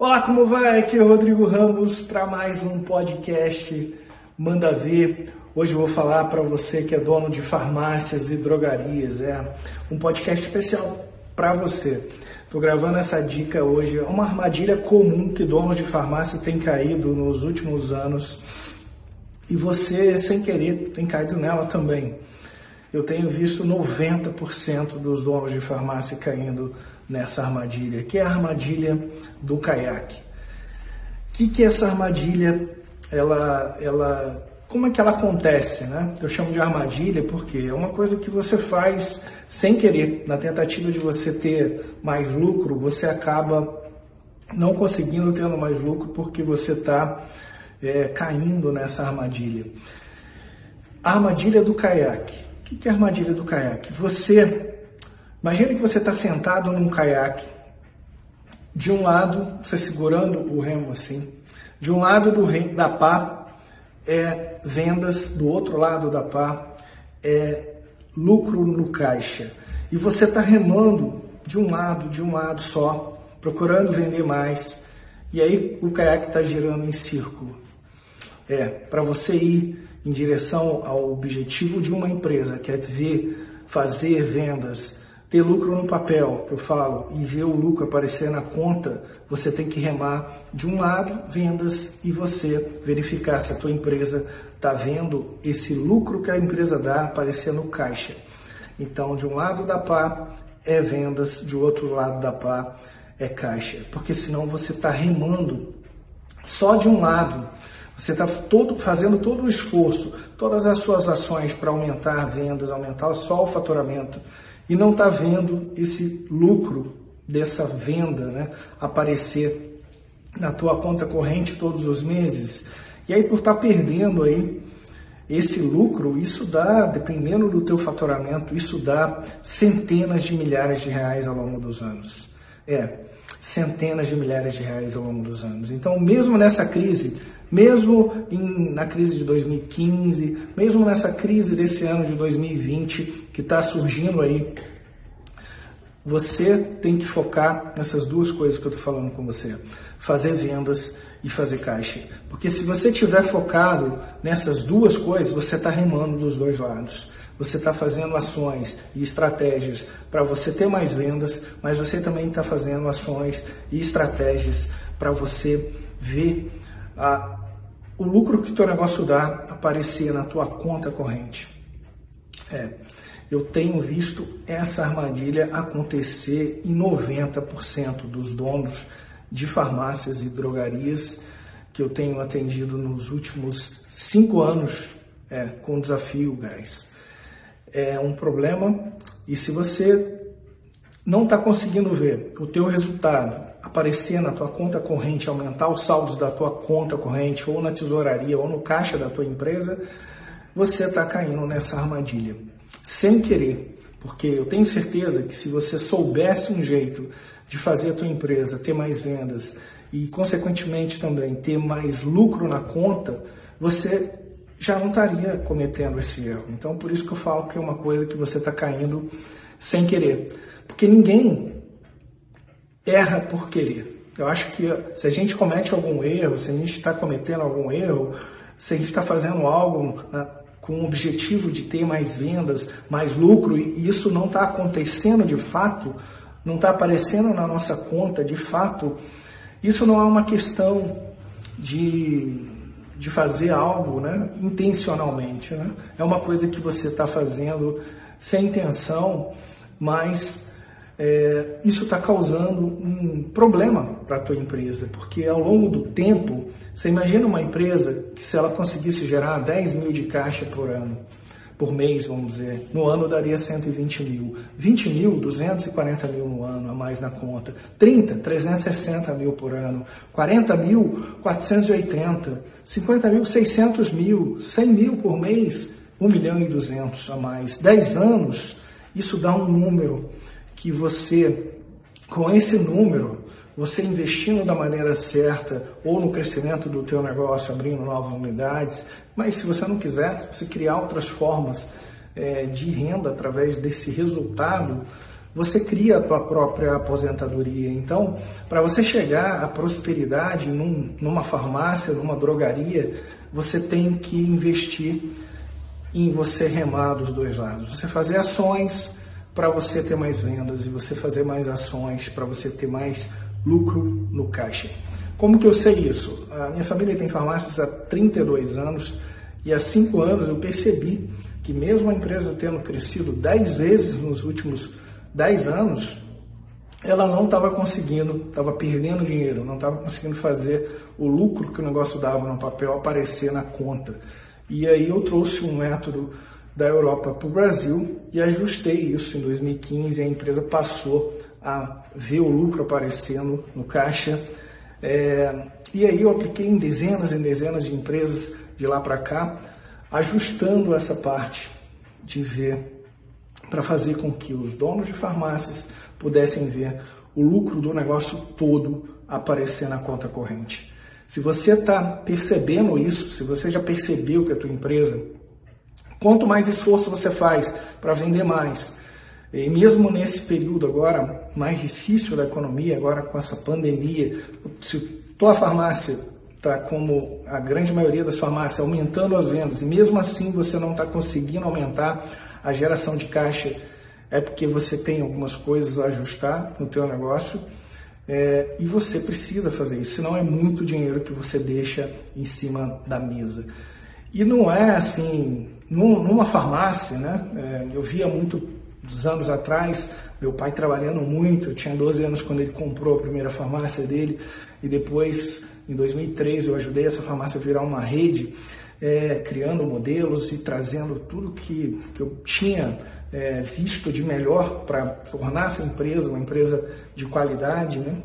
Olá, como vai? Aqui é o Rodrigo Ramos para mais um podcast Manda Ver. Hoje eu vou falar para você que é dono de farmácias e drogarias. É um podcast especial para você. Estou gravando essa dica hoje. É uma armadilha comum que donos de farmácia têm caído nos últimos anos e você, sem querer, tem caído nela também. Eu tenho visto 90% dos donos de farmácia caindo nessa armadilha, que é a armadilha do caiaque. O que, que é essa armadilha? Ela, ela, como é que ela acontece, né? Eu chamo de armadilha porque é uma coisa que você faz sem querer, na tentativa de você ter mais lucro, você acaba não conseguindo ter mais lucro porque você está é, caindo nessa armadilha. Armadilha do caiaque. O que é a armadilha do caiaque? Você Imagine que você está sentado num caiaque, de um lado, você segurando o remo assim, de um lado do da pá é vendas, do outro lado da pá é lucro no caixa. E você está remando de um lado, de um lado só, procurando vender mais, e aí o caiaque está girando em círculo. É, para você ir em direção ao objetivo de uma empresa, que é ver, fazer vendas, ter lucro no papel, que eu falo, e ver o lucro aparecer na conta, você tem que remar de um lado vendas e você verificar se a tua empresa está vendo esse lucro que a empresa dá aparecer no caixa. Então, de um lado da pá é vendas, de outro lado da pá é caixa, porque senão você está remando só de um lado. Você está todo, fazendo todo o esforço, todas as suas ações para aumentar vendas, aumentar só o faturamento e não está vendo esse lucro dessa venda né, aparecer na tua conta corrente todos os meses. E aí por estar tá perdendo aí esse lucro, isso dá, dependendo do teu faturamento, isso dá centenas de milhares de reais ao longo dos anos. É, centenas de milhares de reais ao longo dos anos. Então, mesmo nessa crise, mesmo em, na crise de 2015, mesmo nessa crise desse ano de 2020 que está surgindo aí, você tem que focar nessas duas coisas que eu estou falando com você: fazer vendas e fazer caixa. Porque se você estiver focado nessas duas coisas, você está remando dos dois lados. Você está fazendo ações e estratégias para você ter mais vendas, mas você também está fazendo ações e estratégias para você ver a, o lucro que teu negócio dá aparecer na tua conta corrente. É, eu tenho visto essa armadilha acontecer em 90% dos donos de farmácias e drogarias que eu tenho atendido nos últimos cinco anos é, com desafio gás. É um problema e se você não está conseguindo ver o teu resultado aparecer na tua conta corrente, aumentar os saldos da tua conta corrente, ou na tesouraria, ou no caixa da tua empresa, você está caindo nessa armadilha. Sem querer. Porque eu tenho certeza que se você soubesse um jeito de fazer a tua empresa ter mais vendas e, consequentemente, também ter mais lucro na conta, você já não estaria cometendo esse erro. Então, por isso que eu falo que é uma coisa que você está caindo sem querer. Porque ninguém erra por querer. Eu acho que se a gente comete algum erro, se a gente está cometendo algum erro, se a gente está fazendo algo né, com o objetivo de ter mais vendas, mais lucro, e isso não está acontecendo de fato, não está aparecendo na nossa conta de fato, isso não é uma questão de, de fazer algo né, intencionalmente. Né? É uma coisa que você está fazendo sem intenção, mas é, isso está causando um problema para a tua empresa, porque ao longo do tempo, você imagina uma empresa que se ela conseguisse gerar 10 mil de caixa por ano, por mês, vamos dizer, no ano daria 120 mil. 20 mil, 240 mil no ano a mais na conta. 30, 360 mil por ano. 40 mil, 480. 50 mil, 600 mil. 100 mil por mês, 1 milhão e 200 a mais. 10 anos, isso dá um número que você, com esse número, você investindo da maneira certa ou no crescimento do teu negócio, abrindo novas unidades, mas se você não quiser, se criar outras formas é, de renda através desse resultado, você cria a tua própria aposentadoria. Então, para você chegar à prosperidade num, numa farmácia, numa drogaria, você tem que investir em você remar dos dois lados. Você fazer ações para você ter mais vendas e você fazer mais ações para você ter mais lucro no caixa. Como que eu sei isso? A minha família tem farmácias há 32 anos e há 5 anos eu percebi que mesmo a empresa tendo crescido 10 vezes nos últimos 10 anos, ela não estava conseguindo, estava perdendo dinheiro, não estava conseguindo fazer o lucro que o negócio dava no papel aparecer na conta. E aí eu trouxe um método da Europa para o Brasil e ajustei isso em 2015 e a empresa passou a ver o lucro aparecendo no caixa. É, e aí eu apliquei em dezenas e dezenas de empresas de lá para cá, ajustando essa parte de ver para fazer com que os donos de farmácias pudessem ver o lucro do negócio todo aparecer na conta corrente. Se você está percebendo isso, se você já percebeu que a tua empresa, quanto mais esforço você faz para vender mais, e mesmo nesse período agora mais difícil da economia, agora com essa pandemia, se tua farmácia está como a grande maioria das farmácias aumentando as vendas e mesmo assim você não está conseguindo aumentar a geração de caixa, é porque você tem algumas coisas a ajustar no teu negócio é, e você precisa fazer isso, senão é muito dinheiro que você deixa em cima da mesa. E não é assim, numa farmácia, né? É, eu via muito dos anos atrás, meu pai trabalhando muito, eu tinha 12 anos quando ele comprou a primeira farmácia dele, e depois, em 2003, eu ajudei essa farmácia a virar uma rede, é, criando modelos e trazendo tudo que, que eu tinha é, visto de melhor para tornar essa empresa uma empresa de qualidade, né?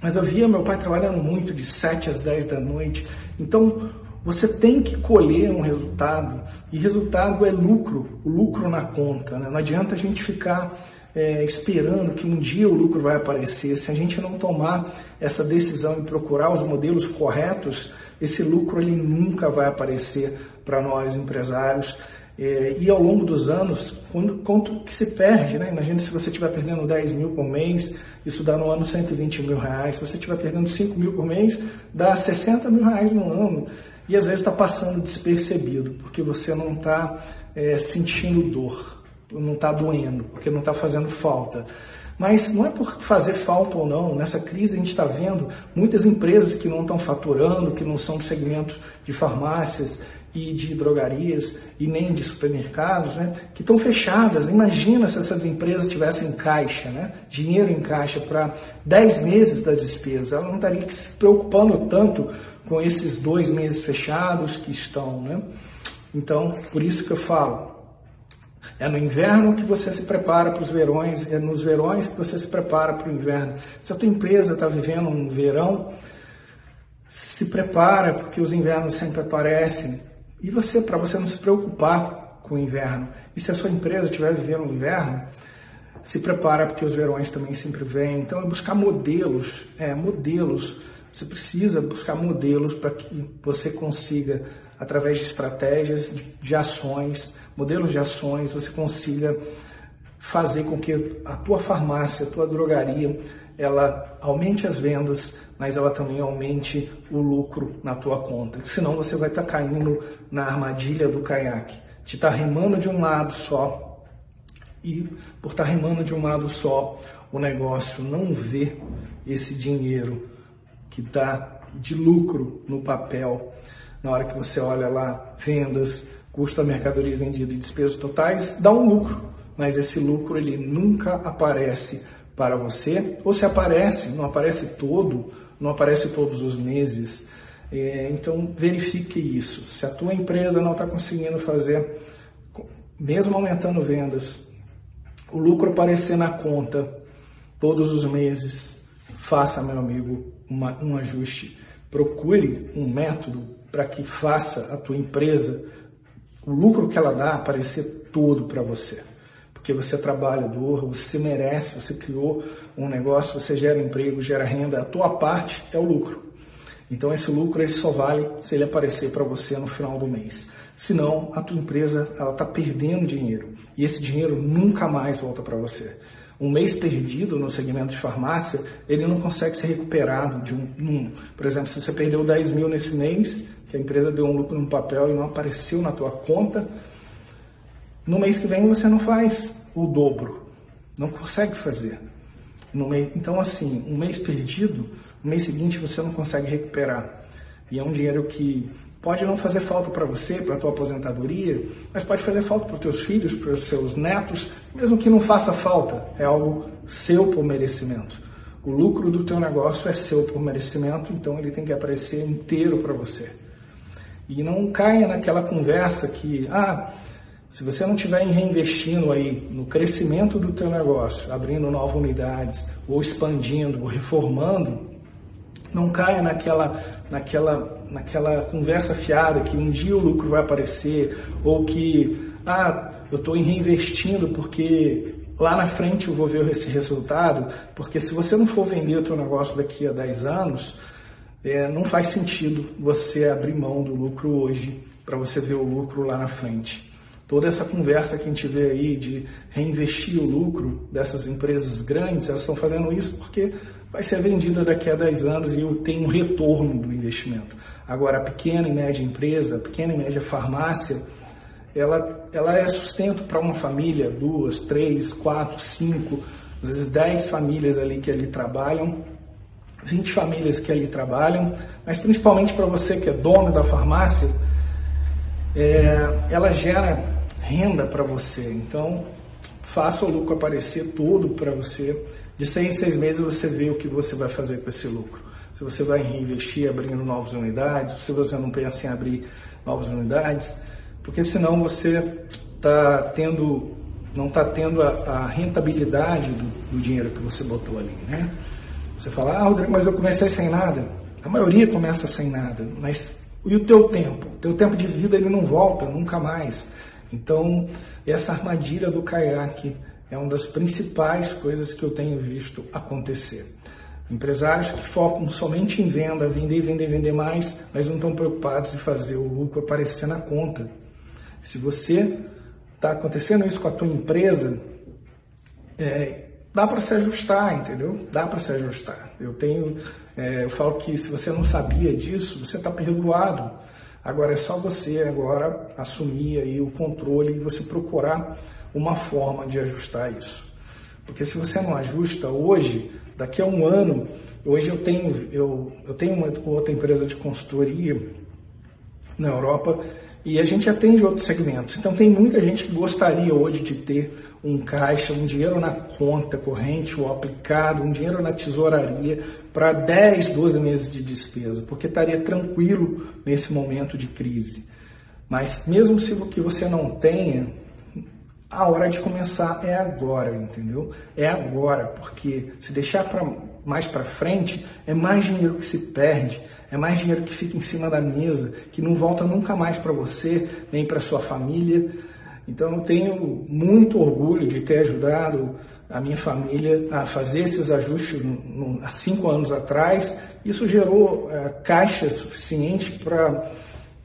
Mas eu via meu pai trabalhando muito de 7 às 10 da noite. Então, você tem que colher um resultado e resultado é lucro, lucro na conta. Né? Não adianta a gente ficar é, esperando que um dia o lucro vai aparecer. Se a gente não tomar essa decisão e procurar os modelos corretos, esse lucro ele nunca vai aparecer para nós empresários. É, e ao longo dos anos, quando, quanto que se perde, né? Imagina se você estiver perdendo 10 mil por mês, isso dá no ano 120 mil reais. Se você estiver perdendo 5 mil por mês, dá 60 mil reais no ano. E às vezes está passando despercebido, porque você não está é, sentindo dor, não está doendo, porque não está fazendo falta. Mas não é por fazer falta ou não. Nessa crise a gente está vendo muitas empresas que não estão faturando, que não são do segmento de farmácias, e de drogarias e nem de supermercados, né, que estão fechadas. Imagina se essas empresas tivessem caixa, né, dinheiro em caixa para 10 meses das despesas. Ela não estaria se preocupando tanto com esses dois meses fechados que estão. Né? Então, por isso que eu falo, é no inverno que você se prepara para os verões, é nos verões que você se prepara para o inverno. Se a tua empresa está vivendo um verão, se prepara, porque os invernos sempre aparecem. E você, para você não se preocupar com o inverno. E se a sua empresa estiver vivendo o inverno, se prepara porque os verões também sempre vêm. Então é buscar modelos, é, modelos. Você precisa buscar modelos para que você consiga, através de estratégias, de, de ações, modelos de ações, você consiga fazer com que a tua farmácia, a tua drogaria, ela aumente as vendas, mas ela também aumente o lucro na tua conta. Senão você vai estar tá caindo na armadilha do caiaque, de estar tá remando de um lado só e por estar tá remando de um lado só, o negócio não vê esse dinheiro que está de lucro no papel. Na hora que você olha lá, vendas, custo da mercadoria vendida e despesas totais, dá um lucro, mas esse lucro ele nunca aparece para você, ou se aparece, não aparece todo, não aparece todos os meses. É, então verifique isso. Se a tua empresa não está conseguindo fazer, mesmo aumentando vendas, o lucro aparecer na conta todos os meses, faça, meu amigo, uma, um ajuste. Procure um método para que faça a tua empresa, o lucro que ela dá, aparecer todo para você porque você é trabalhador, você merece, você criou um negócio, você gera emprego, gera renda, a tua parte é o lucro. Então esse lucro ele só vale se ele aparecer para você no final do mês. Senão a tua empresa ela está perdendo dinheiro e esse dinheiro nunca mais volta para você. Um mês perdido no segmento de farmácia, ele não consegue ser recuperado de um, um, por exemplo, se você perdeu 10 mil nesse mês, que a empresa deu um lucro no papel e não apareceu na tua conta, no mês que vem você não faz o dobro, não consegue fazer. Mês, então, assim, um mês perdido, no mês seguinte você não consegue recuperar. E é um dinheiro que pode não fazer falta para você, para a tua aposentadoria, mas pode fazer falta para os teus filhos, para os seus netos, mesmo que não faça falta, é algo seu por merecimento. O lucro do teu negócio é seu por merecimento, então ele tem que aparecer inteiro para você. E não caia naquela conversa que, ah, se você não estiver reinvestindo aí no crescimento do teu negócio, abrindo novas unidades, ou expandindo, ou reformando, não caia naquela, naquela, naquela conversa fiada que um dia o lucro vai aparecer, ou que, ah, eu estou reinvestindo porque lá na frente eu vou ver esse resultado, porque se você não for vender o teu negócio daqui a 10 anos, é, não faz sentido você abrir mão do lucro hoje para você ver o lucro lá na frente toda essa conversa que a gente vê aí de reinvestir o lucro dessas empresas grandes, elas estão fazendo isso porque vai ser vendida daqui a 10 anos e tem um retorno do investimento. Agora, a pequena e média empresa, a pequena e média farmácia, ela, ela é sustento para uma família, duas, três, quatro, cinco, às vezes dez famílias ali que ali trabalham, 20 famílias que ali trabalham, mas principalmente para você que é dono da farmácia, é, ela gera renda para você. Então, faça o lucro aparecer todo para você. De seis em seis meses você vê o que você vai fazer com esse lucro. Se você vai reinvestir abrindo novas unidades, se você não pensa em abrir novas unidades, porque senão você está tendo, não está tendo a, a rentabilidade do, do, dinheiro que você botou ali, né? Você fala, ah, Rodrigo, mas eu comecei sem nada. A maioria começa sem nada, mas e o teu tempo? O teu tempo de vida ele não volta nunca mais. Então, essa armadilha do caiaque é uma das principais coisas que eu tenho visto acontecer. Empresários que focam somente em venda, vender, vender, vender mais, mas não estão preocupados em fazer o lucro aparecer na conta. Se você está acontecendo isso com a tua empresa, é, dá para se ajustar, entendeu? Dá para se ajustar. Eu tenho, é, eu falo que se você não sabia disso, você está perdoado. Agora é só você agora assumir aí o controle e você procurar uma forma de ajustar isso. Porque se você não ajusta hoje, daqui a um ano, hoje eu tenho, eu, eu tenho uma outra empresa de consultoria na Europa e a gente atende outros segmentos. Então tem muita gente que gostaria hoje de ter um caixa, um dinheiro na conta corrente ou aplicado, um dinheiro na tesouraria para 10, 12 meses de despesa, porque estaria tranquilo nesse momento de crise. Mas mesmo se o que você não tenha, a hora de começar é agora, entendeu? É agora, porque se deixar pra, mais para frente, é mais dinheiro que se perde, é mais dinheiro que fica em cima da mesa, que não volta nunca mais para você, nem para sua família. Então eu tenho muito orgulho de ter ajudado a minha família a fazer esses ajustes há cinco anos atrás. Isso gerou é, caixa suficiente para,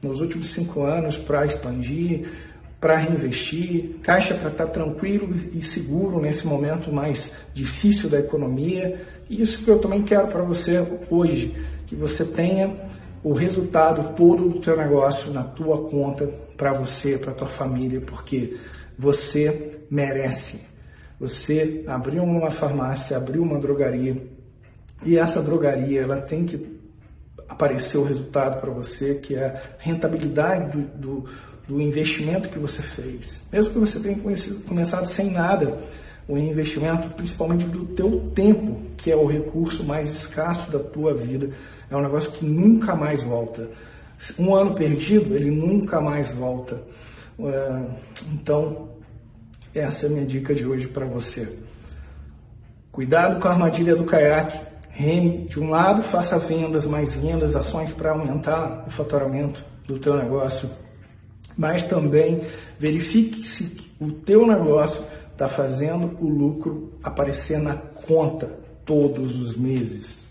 nos últimos cinco anos, para expandir, para reinvestir, caixa para estar tranquilo e seguro nesse momento mais difícil da economia. E isso que eu também quero para você hoje, que você tenha o resultado todo do teu negócio na tua conta para você, para tua família, porque você merece. Você abriu uma farmácia, abriu uma drogaria e essa drogaria ela tem que aparecer o resultado para você, que é a rentabilidade do, do, do, investimento que você fez. Mesmo que você tenha começado sem nada, o investimento, principalmente do teu tempo, que é o recurso mais escasso da tua vida, é um negócio que nunca mais volta. Um ano perdido, ele nunca mais volta. É, então, essa é a minha dica de hoje para você. Cuidado com a armadilha do caiaque. Reme, de um lado, faça vendas, mais vendas, ações para aumentar o faturamento do teu negócio, mas também verifique se o teu negócio está fazendo o lucro aparecer na conta todos os meses.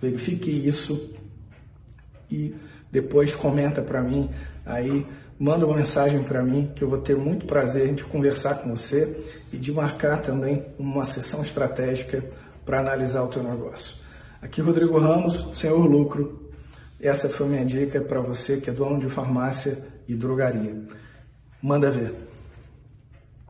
Verifique isso e depois comenta para mim aí manda uma mensagem para mim que eu vou ter muito prazer de conversar com você e de marcar também uma sessão estratégica para analisar o teu negócio. Aqui Rodrigo Ramos, Senhor Lucro. Essa foi minha dica para você que é dono de farmácia e drogaria. Manda ver.